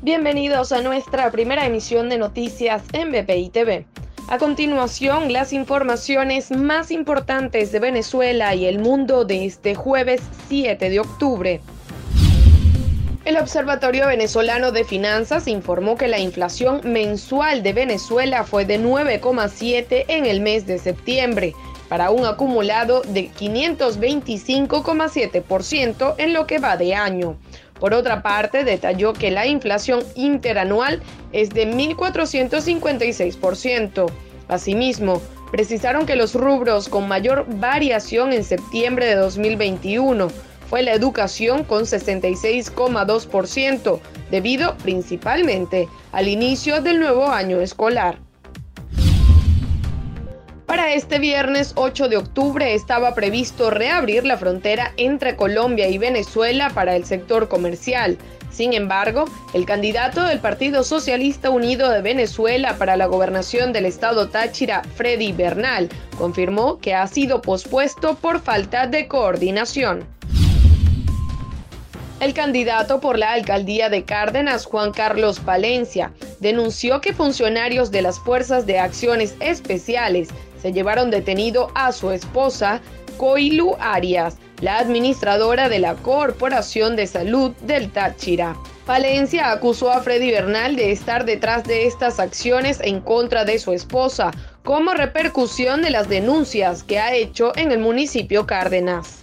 Bienvenidos a nuestra primera emisión de noticias en BPI TV. A continuación, las informaciones más importantes de Venezuela y el mundo de este jueves 7 de octubre. El Observatorio Venezolano de Finanzas informó que la inflación mensual de Venezuela fue de 9,7 en el mes de septiembre, para un acumulado de 525,7% en lo que va de año. Por otra parte, detalló que la inflación interanual es de 1.456%. Asimismo, precisaron que los rubros con mayor variación en septiembre de 2021 fue la educación con 66,2%, debido principalmente al inicio del nuevo año escolar. Para este viernes 8 de octubre estaba previsto reabrir la frontera entre Colombia y Venezuela para el sector comercial. Sin embargo, el candidato del Partido Socialista Unido de Venezuela para la gobernación del estado Táchira, Freddy Bernal, confirmó que ha sido pospuesto por falta de coordinación. El candidato por la alcaldía de Cárdenas, Juan Carlos Valencia, denunció que funcionarios de las Fuerzas de Acciones Especiales se llevaron detenido a su esposa, Coilu Arias, la administradora de la Corporación de Salud del Táchira. Valencia acusó a Freddy Bernal de estar detrás de estas acciones en contra de su esposa, como repercusión de las denuncias que ha hecho en el municipio Cárdenas.